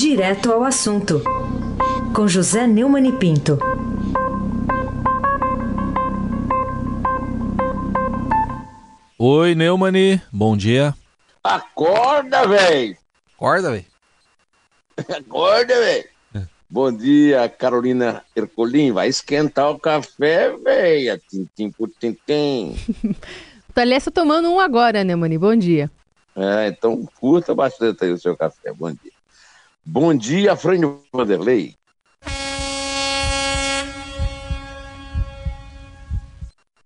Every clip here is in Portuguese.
Direto ao assunto, com José Neumann e Pinto. Oi, Neumani, bom dia. Acorda, velho! Acorda, velho. Acorda, velho! Bom dia, Carolina Ercolim. Vai esquentar o café, velho. Tintim por tintim. Aliás, tá tomando um agora, né, Mani? Bom dia. É, então curta bastante aí o seu café. Bom dia. Bom dia, Frânio Vanderlei.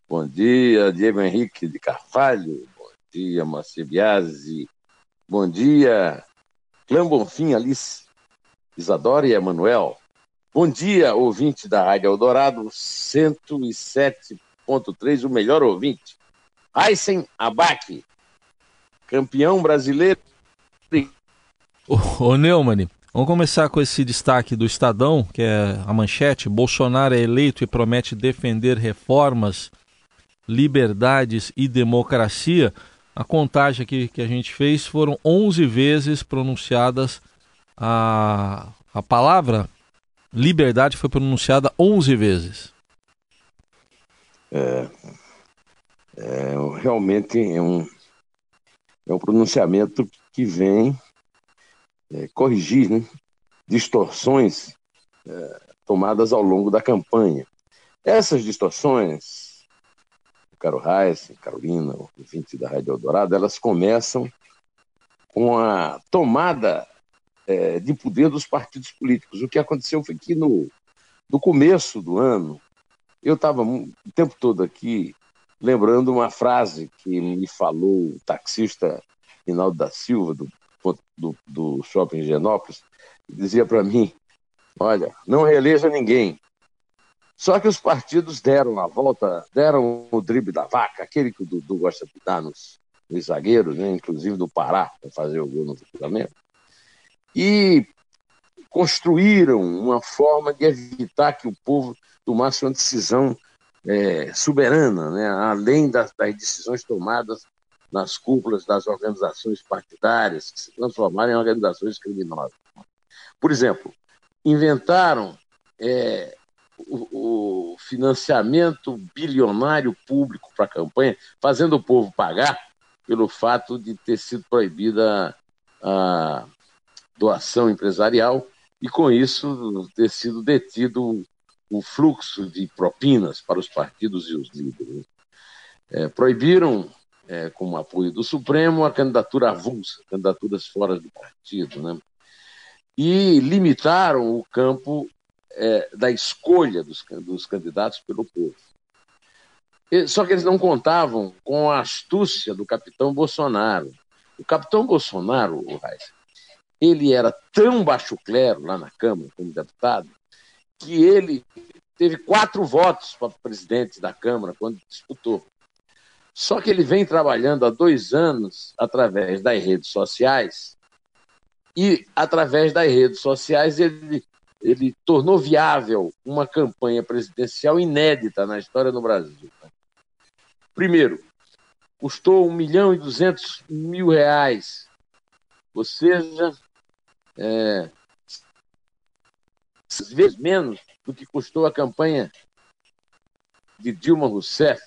Bom dia, Diego Henrique de Carvalho. Bom dia, Marcia Biasi. Bom dia, Clã Bonfim, Alice, Isadora e Emanuel. Bom dia, ouvinte da Rádio Eldorado 107.3, o melhor ouvinte. Aysen Abac, campeão brasileiro. Ô, ô Neumann, vamos começar com esse destaque do Estadão, que é a manchete. Bolsonaro é eleito e promete defender reformas, liberdades e democracia. A contagem que, que a gente fez foram 11 vezes pronunciadas a, a palavra liberdade foi pronunciada 11 vezes. É, é, realmente é um, é um pronunciamento que vem é, corrigir né, distorções é, tomadas ao longo da campanha. Essas distorções Caro Reis, Carolina, o ouvinte da Rádio Eldorado, elas começam com a tomada é, de poder dos partidos políticos. O que aconteceu foi que no, no começo do ano, eu estava o tempo todo aqui lembrando uma frase que me falou o taxista Rinaldo da Silva, do, do, do Shopping Genópolis, dizia para mim, olha, não reeleja ninguém, só que os partidos deram a volta, deram o drible da vaca, aquele que o Dudu gosta de dar nos, nos zagueiros, né? inclusive do Pará, para fazer o gol no cruzamento, e construíram uma forma de evitar que o povo tomasse uma decisão é, soberana, né? além das, das decisões tomadas nas cúpulas das organizações partidárias, que se transformaram em organizações criminosas. Por exemplo, inventaram é, o, o financiamento bilionário público para a campanha, fazendo o povo pagar pelo fato de ter sido proibida a doação empresarial e, com isso, ter sido detido o fluxo de propinas para os partidos e os líderes. É, proibiram, é, com o apoio do Supremo, a candidatura avulsa, candidaturas fora do partido, né? e limitaram o campo é, da escolha dos, dos candidatos pelo povo. Só que eles não contavam com a astúcia do capitão Bolsonaro. O capitão Bolsonaro, o Reis, ele era tão baixo clero lá na Câmara como deputado que ele teve quatro votos para presidente da Câmara quando disputou. Só que ele vem trabalhando há dois anos através das redes sociais e através das redes sociais ele ele tornou viável uma campanha presidencial inédita na história do Brasil. Primeiro, custou 1 milhão e 200 mil reais, ou seja, é, vezes menos do que custou a campanha de Dilma Rousseff,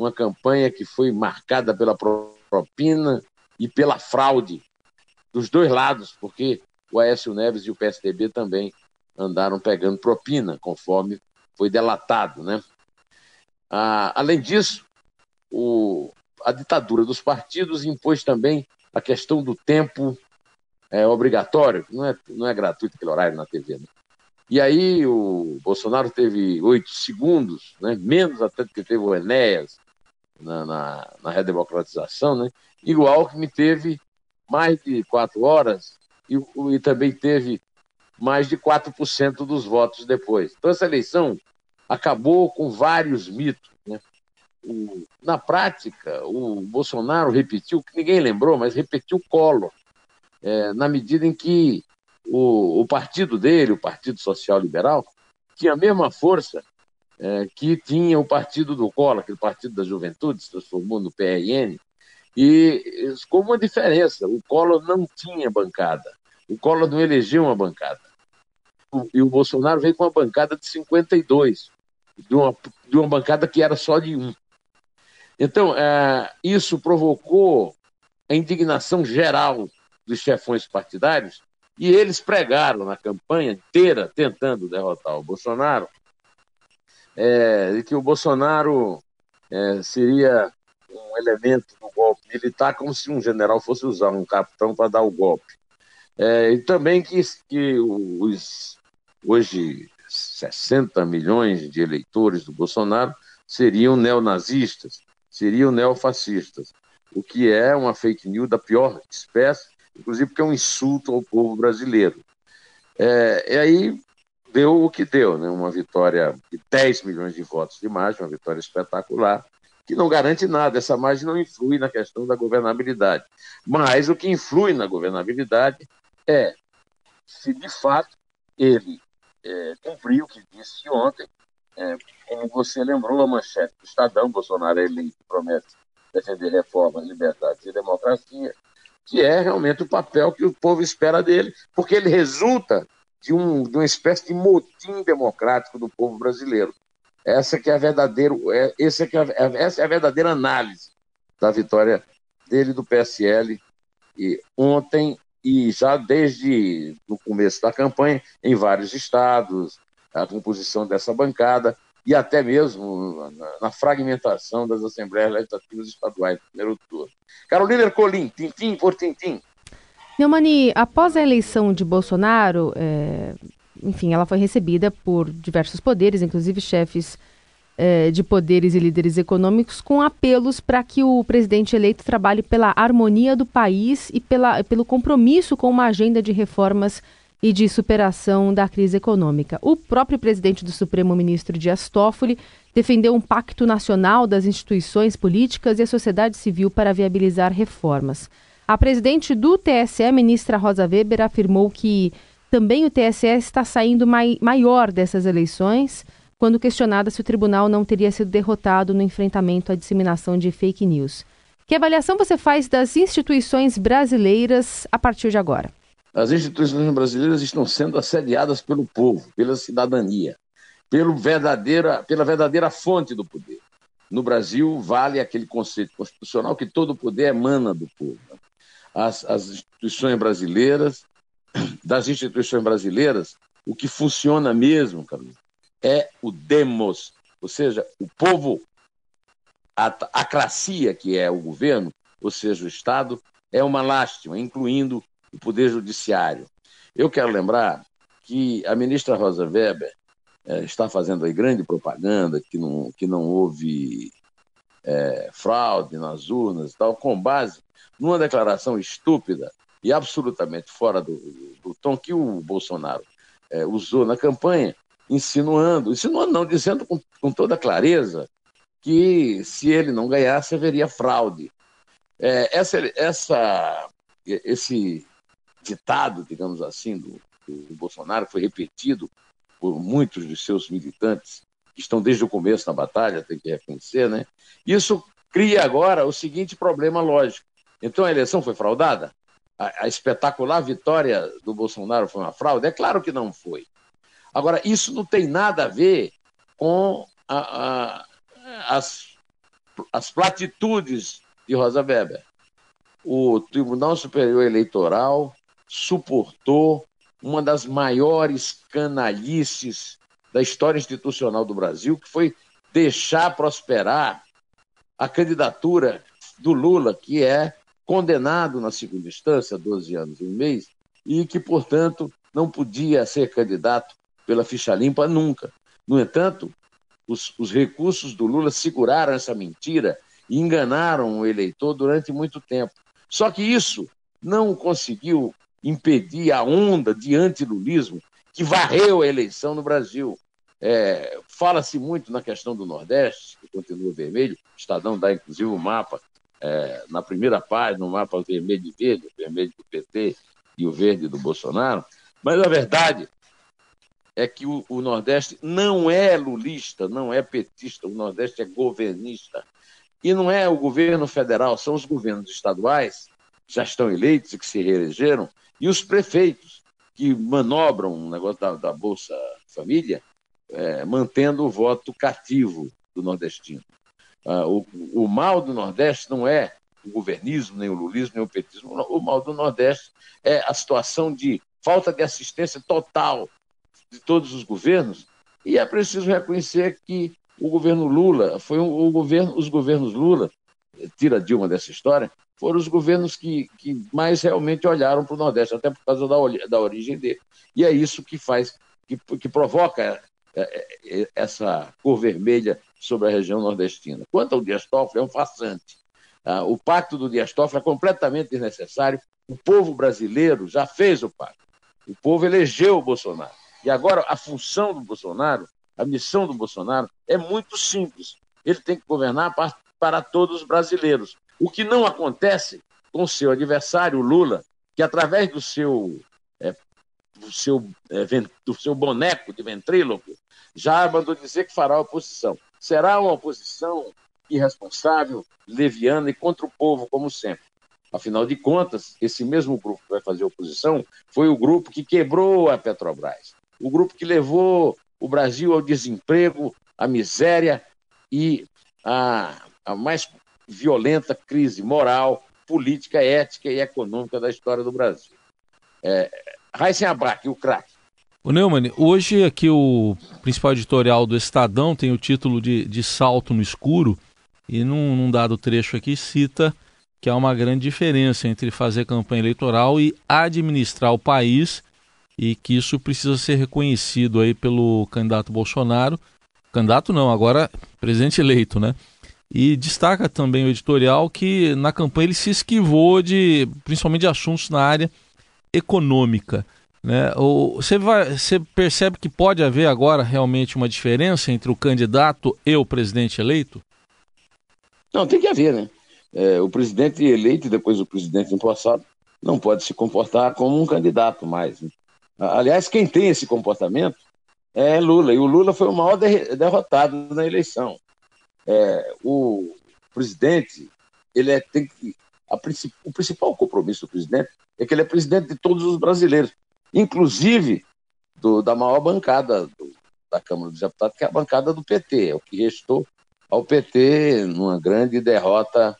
uma campanha que foi marcada pela propina e pela fraude dos dois lados, porque o Aécio Neves e o PSDB também andaram pegando propina, conforme foi delatado. Né? Ah, além disso, o, a ditadura dos partidos impôs também a questão do tempo é, obrigatório, não é, não é gratuito aquele horário na TV. Né? E aí o Bolsonaro teve oito segundos, né? menos até do que teve o Enéas na, na, na redemocratização, né? e o Alckmin teve mais de quatro horas e, e também teve mais de 4% dos votos depois. Então, essa eleição acabou com vários mitos. Né? O, na prática, o Bolsonaro repetiu, que ninguém lembrou, mas repetiu o Collor, é, na medida em que o, o, partido dele, o Partido Social Liberal, tinha a mesma força é, que tinha o partido do Collor, aquele partido da juventude, se transformou no PRN, e com uma diferença, o Collor não tinha bancada O Collor não elegeu uma bancada. E o Bolsonaro veio com uma bancada de 52, de uma, de uma bancada que era só de um. Então, é, isso provocou a indignação geral dos chefões partidários e eles pregaram na campanha inteira, tentando derrotar o Bolsonaro, é, de que o Bolsonaro é, seria um elemento do golpe militar, como se um general fosse usar um capitão para dar o golpe. É, e também que, que os hoje 60 milhões de eleitores do Bolsonaro seriam neonazistas, seriam neofascistas, o que é uma fake news da pior espécie, inclusive porque é um insulto ao povo brasileiro. É, e aí deu o que deu, né? uma vitória de 10 milhões de votos de margem, uma vitória espetacular, que não garante nada. Essa margem não influi na questão da governabilidade. Mas o que influi na governabilidade é se de fato ele é, cumpriu o que disse ontem, é, como você lembrou a manchete do Estadão, Bolsonaro é eleito promete defender reformas, liberdades e democracia, que é realmente o papel que o povo espera dele, porque ele resulta de, um, de uma espécie de motim democrático do povo brasileiro. Essa que é a verdadeiro, é, essa, que é, essa é a verdadeira análise da vitória dele do PSL e ontem e já desde o começo da campanha em vários estados, a composição dessa bancada e até mesmo na, na fragmentação das assembleias legislativas estaduais primeiro turno. Carolina Ercolim, tintim por tintim. Neumani, após a eleição de Bolsonaro, é, enfim, ela foi recebida por diversos poderes, inclusive chefes é, de poderes e líderes econômicos, com apelos para que o presidente eleito trabalhe pela harmonia do país e pela, pelo compromisso com uma agenda de reformas e de superação da crise econômica. O próprio presidente do Supremo, ministro Dias Toffoli, defendeu um pacto nacional das instituições políticas e a sociedade civil para viabilizar reformas. A presidente do TSE, ministra Rosa Weber, afirmou que também o TSE está saindo mai maior dessas eleições, quando questionada se o tribunal não teria sido derrotado no enfrentamento à disseminação de fake news. Que avaliação você faz das instituições brasileiras a partir de agora? As instituições brasileiras estão sendo assediadas pelo povo, pela cidadania, pelo verdadeira, pela verdadeira fonte do poder. No Brasil, vale aquele conceito constitucional que todo poder emana do povo. As, as instituições brasileiras, das instituições brasileiras, o que funciona mesmo, Carlos, é o demos, ou seja, o povo, a acracia que é o governo, ou seja, o Estado, é uma lástima, incluindo o Poder Judiciário. Eu quero lembrar que a ministra Rosa Weber é, está fazendo aí grande propaganda que não, que não houve é, fraude nas urnas e tal, com base numa declaração estúpida e absolutamente fora do, do tom que o Bolsonaro é, usou na campanha, insinuando, insinuando não, dizendo com, com toda clareza que se ele não ganhasse haveria fraude. É, essa, essa, esse ditado, digamos assim, do, do Bolsonaro, foi repetido por muitos de seus militantes, que estão desde o começo na batalha, tem que reconhecer, né? Isso cria agora o seguinte problema lógico. Então a eleição foi fraudada? A, a espetacular vitória do Bolsonaro foi uma fraude? É claro que não foi. Agora, isso não tem nada a ver com a, a, as, as platitudes de Rosa Weber. O Tribunal Superior Eleitoral suportou uma das maiores canalices da história institucional do Brasil, que foi deixar prosperar a candidatura do Lula, que é condenado na segunda instância, 12 anos e um mês, e que, portanto, não podia ser candidato pela ficha limpa nunca. No entanto, os, os recursos do Lula seguraram essa mentira e enganaram o eleitor durante muito tempo. Só que isso não conseguiu impedir a onda de antilulismo que varreu a eleição no Brasil. É, Fala-se muito na questão do Nordeste, que continua vermelho, o Estadão dá inclusive o um mapa é, na primeira página, o um mapa vermelho e verde, o vermelho do PT e o verde do Bolsonaro, mas a verdade é que o, o Nordeste não é lulista, não é petista, o Nordeste é governista. E não é o governo federal, são os governos estaduais já estão eleitos e que se reelegeram, e os prefeitos, que manobram o negócio da, da Bolsa Família, é, mantendo o voto cativo do nordestino. Ah, o, o mal do Nordeste não é o governismo, nem o lulismo, nem o petismo. O mal do Nordeste é a situação de falta de assistência total de todos os governos. E é preciso reconhecer que o governo Lula foi um, o governo, os governos Lula, tira Dilma dessa história, foram os governos que, que mais realmente olharam para o Nordeste, até por causa da, da origem dele. E é isso que faz, que, que provoca é, é, essa cor vermelha sobre a região nordestina. Quanto ao Dias Toffoli, é um farsante. Ah, o pacto do Dias Toffoli é completamente desnecessário. O povo brasileiro já fez o pacto. O povo elegeu o Bolsonaro. E agora a função do Bolsonaro, a missão do Bolsonaro é muito simples. Ele tem que governar para, todos os brasileiros. O que não acontece com seu adversário, Lula, que através do seu, é, do seu, é, do seu boneco de ventríloco, já mandou dizer que fará oposição. Será uma oposição irresponsável, leviana e contra o povo, como sempre. Afinal de contas, esse mesmo grupo que vai fazer oposição foi o grupo que quebrou a Petrobras, o grupo que levou o Brasil ao desemprego, à miséria e à, à mais violenta crise moral, política, ética e econômica da história do Brasil. É, Raíssen Abac, o craque. O Neumann, hoje aqui o principal editorial do Estadão tem o título de, de Salto no Escuro e num, num dado trecho aqui cita que há uma grande diferença entre fazer campanha eleitoral e administrar o país e que isso precisa ser reconhecido aí pelo candidato Bolsonaro. Candidato não, agora presidente eleito, né? E destaca também o editorial que na campanha ele se esquivou de principalmente de assuntos na área econômica. Né? Você, vai, você percebe que pode haver agora realmente uma diferença entre o candidato e o presidente eleito? Não, tem que haver, né? É, o presidente eleito e depois o presidente empossado não pode se comportar como um candidato mais. Né? Aliás, quem tem esse comportamento é Lula, e o Lula foi o maior derrotado na eleição. É, o presidente, ele é, tem que. A, o principal compromisso do presidente é que ele é presidente de todos os brasileiros, inclusive do, da maior bancada do, da Câmara dos Deputados, que é a bancada do PT, é o que restou ao PT numa grande derrota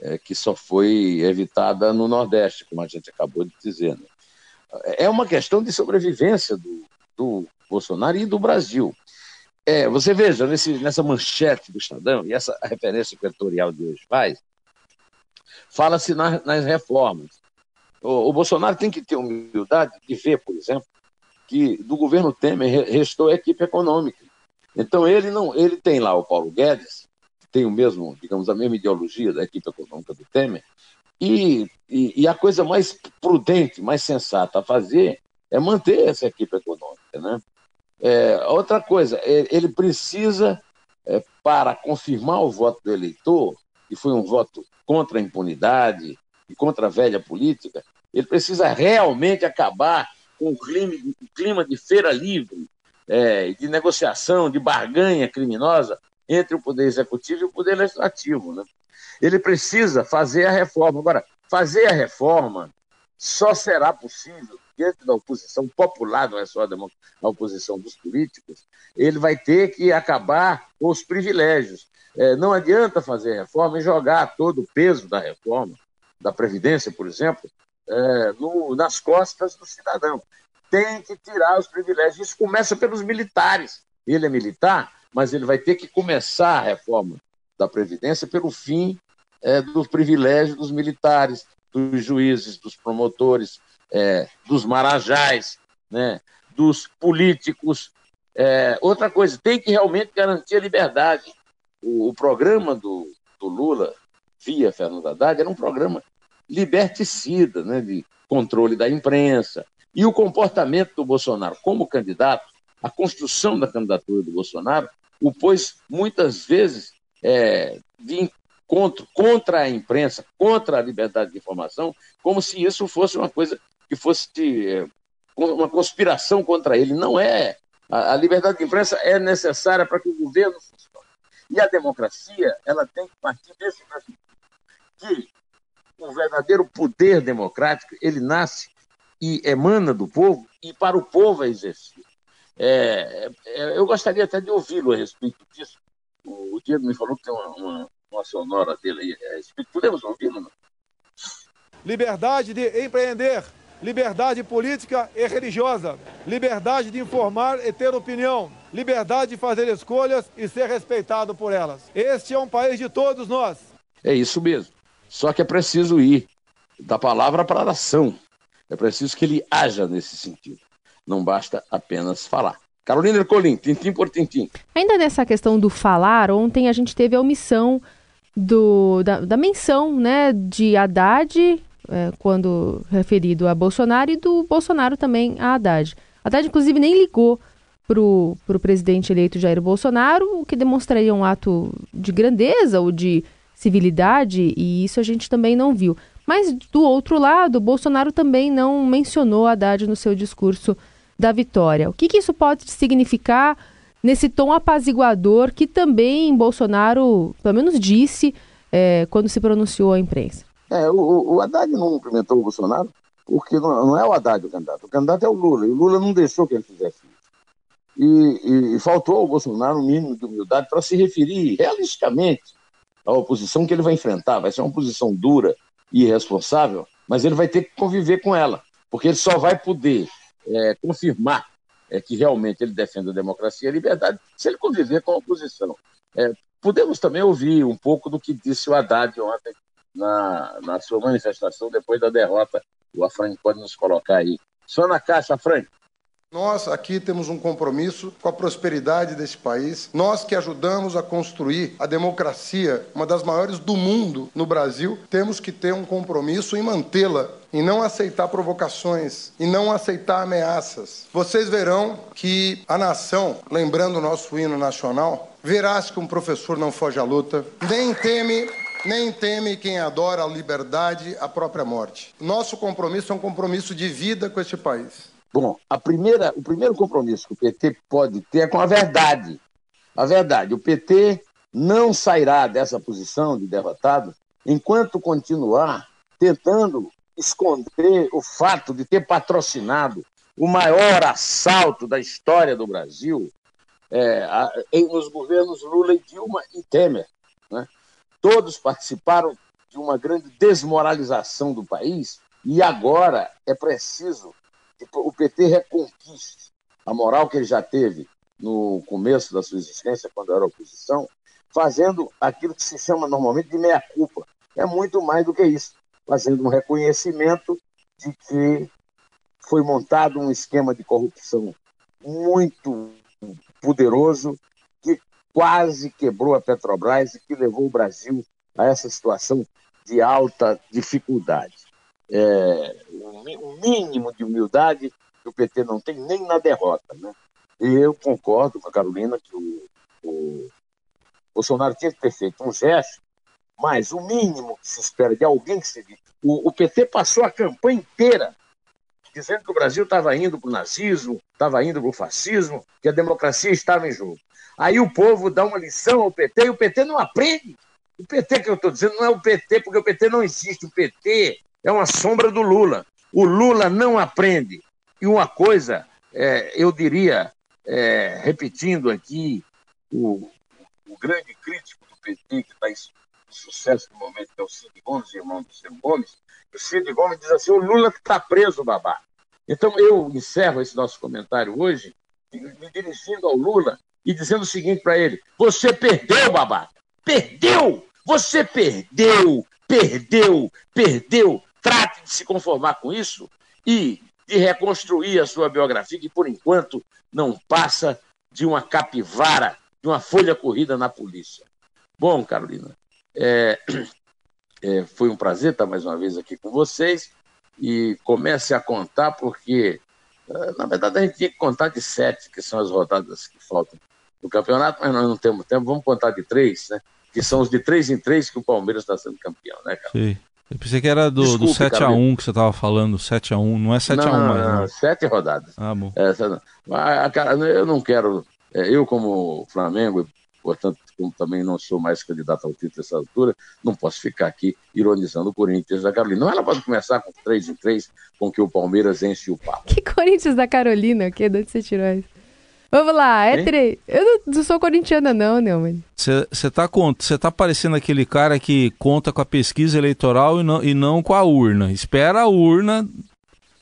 é, que só foi evitada no Nordeste, como a gente acabou de dizer. Né? É uma questão de sobrevivência do, do Bolsonaro e do Brasil. É, você veja, nesse, nessa manchete do Estadão, e essa referência que o editorial de hoje faz, fala-se nas, nas, reformas. O, o, Bolsonaro tem que ter humildade de ver, por exemplo, que do governo Temer restou a equipe econômica. Então ele não, ele tem lá o Paulo Guedes, tem o mesmo, digamos, a mesma ideologia da equipe econômica do Temer, e, e, e, a coisa mais prudente, mais sensata a fazer é manter essa equipe econômica. Né? É, outra coisa, ele precisa, é, para confirmar o voto do eleitor, e foi um voto contra a impunidade e contra a velha política, ele precisa realmente acabar com o clima, o clima de feira livre, é, de negociação, de barganha criminosa entre o Poder Executivo e o Poder Legislativo. Né? Ele precisa fazer a reforma. Agora, fazer a reforma só será possível dentro da oposição popular, não é só da oposição dos políticos, ele vai ter que acabar com os privilégios. É, não adianta fazer reforma e jogar todo o peso da reforma, da Previdência, por exemplo, é, no, nas costas do cidadão. Tem que tirar os privilégios. Isso começa pelos militares. Ele é militar, mas ele vai ter que começar a reforma da Previdência pelo fim é, dos privilégios dos militares, dos juízes, dos promotores, é, dos marajás, né, dos políticos. É, outra coisa, tem que realmente garantir a liberdade. O, o programa do, do, Lula, via Fernando Haddad, era um programa liberticida, né, de controle da imprensa. E o comportamento do Bolsonaro como candidato, a construção da candidatura do Bolsonaro, o pôs muitas vezes é, de encontro contra a imprensa, contra a liberdade de informação, como se isso fosse uma coisa que fosse é, uma conspiração contra ele. Não é. A, liberdade de imprensa é necessária para que o governo funcione. E a democracia, ela tem que partir desse princípio, que o verdadeiro poder democrático, ele nasce e emana do povo e para o povo é exercido. É, é, eu gostaria até de ouvi-lo a respeito disso. O, Diego me falou que tem uma, uma, uma sonora dele aí a respeito. Podemos ouvi-lo? Liberdade de empreender, liberdade política e religiosa, liberdade de informar e ter opinião, liberdade de fazer escolhas e ser respeitado por elas. Este é um país de todos nós. É isso mesmo. Só que é preciso ir da palavra para a ação. É preciso que ele haja nesse sentido. Não basta apenas falar. Carolina Ercolim, tintim por tintim. Ainda nessa questão do falar, ontem a gente teve a omissão do, da, da menção né, de Haddad, é, quando referido a Bolsonaro, e do Bolsonaro também a Haddad. Haddad, inclusive, nem ligou para o presidente eleito Jair Bolsonaro, o que demonstraria um ato de grandeza ou de civilidade, e isso a gente também não viu. Mas, do outro lado, Bolsonaro também não mencionou Haddad no seu discurso da vitória. O que, que isso pode significar nesse tom apaziguador que também Bolsonaro, pelo menos, disse é, quando se pronunciou à imprensa? É, o, o Haddad não cumprimentou o Bolsonaro porque não, não, é o Haddad o candidato, o candidato é o Lula, e o Lula não deixou que ele fizesse isso. E, e, faltou ao Bolsonaro um mínimo de humildade para se referir realisticamente à oposição que ele vai enfrentar. Vai ser uma oposição dura e irresponsável, mas ele vai ter que conviver com ela, porque ele só vai poder é, confirmar é, que realmente ele defende a democracia e a liberdade se ele conviver com a oposição. É, podemos também ouvir um pouco do que disse o Haddad ontem na, na sua manifestação depois da derrota. O Afran pode nos colocar aí. Só na caixa, Afran. Nós aqui temos um compromisso com a prosperidade desse país. Nós que ajudamos a construir a democracia, uma das maiores do mundo no Brasil, temos que ter um compromisso em mantê-la, em não aceitar provocações, em não aceitar ameaças. Vocês verão que a nação, lembrando o nosso hino nacional, verás que um professor não foge à luta, nem teme nem teme quem adora a liberdade, a própria morte. Nosso compromisso é um compromisso de vida com este país. Bom, a primeira, o primeiro compromisso que o PT pode ter é com a verdade. A verdade. O PT não sairá dessa posição de derrotado enquanto continuar tentando esconder o fato de ter patrocinado o maior assalto da história do Brasil é, a, em, nos governos Lula e Dilma e Temer. Né? Todos participaram de uma grande desmoralização do país e agora é preciso o PT reconquiste a moral que ele já teve no começo da sua existência, quando era oposição, fazendo aquilo que se chama normalmente de meia-culpa. É muito mais do que isso, fazendo um reconhecimento de que foi montado um esquema de corrupção muito poderoso que quase quebrou a Petrobras e que levou o Brasil a essa situação de alta dificuldade é, um mínimo de humildade que o PT não tem nem na derrota. Né? E eu concordo com a Carolina que o, o Bolsonaro tinha que ter feito um gesto, mas o mínimo que se espera de alguém que se. O, o PT passou a campanha inteira dizendo que o Brasil estava indo para o nazismo, estava indo para o fascismo, que a democracia estava em jogo. Aí o povo dá uma lição ao PT e o PT não aprende. O PT que eu estou dizendo não é o PT, porque o PT não existe. O PT é uma sombra do Lula. O Lula não aprende. E uma coisa, é, eu diria, é, repetindo aqui, o, o, grande crítico do PT, que está sucesso no momento, que é o Cid Gomes, irmão do Ciro Gomes, o Cid Gomes diz assim: o Lula está preso, babá. Então eu encerro esse nosso comentário hoje, me dirigindo ao Lula e dizendo o seguinte para ele: você perdeu, babá. Perdeu! Você perdeu, perdeu, perdeu. Trate de se conformar com isso e de reconstruir a sua biografia, que por enquanto não passa de uma capivara, de uma folha corrida na polícia. Bom, Carolina, é, é, foi um prazer estar mais uma vez aqui com vocês e comece a contar, porque é, na verdade a gente tinha que contar de sete, que são as rodadas que faltam no campeonato, mas nós não temos tempo, vamos contar de três, né? Que são os de três em três que o Palmeiras está sendo campeão, né, cara? Sim. Eu pensei que era do, Desculpe, do 7x1 que você estava falando, 7x1, não é 7x1 não, mais. Não, não, sete rodadas. Ah, bom. Essa, eu não quero, é, eu como Flamengo, portanto, como também não sou mais candidato ao título dessa altura, não posso ficar aqui ironizando o Corinthians da Carolina. Não, ela pode começar com 3 em 3, com que o Palmeiras enche o papo. Que Corinthians da Carolina? Que de onde você tirou isso? Vamos lá, é três. Eu não, não, sou corintiana, não, Neumann. Você tá, tá parecendo aquele cara que conta com a pesquisa eleitoral e não, e não com a urna. Espera a urna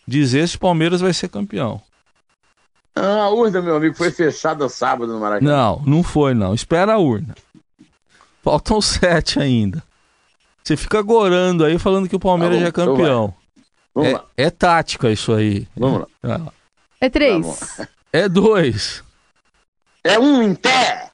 dizer se o Palmeiras vai ser campeão. Ah, a urna, meu amigo, foi fechada sábado no Maracanã. Não, não foi, não. Espera a urna. Faltam sete ainda. Você fica gorando aí falando que o Palmeiras tá já é então campeão. Vamos é, lá. é tática isso aí. Vamos lá. É, é três. Tá é dois. É um em pé.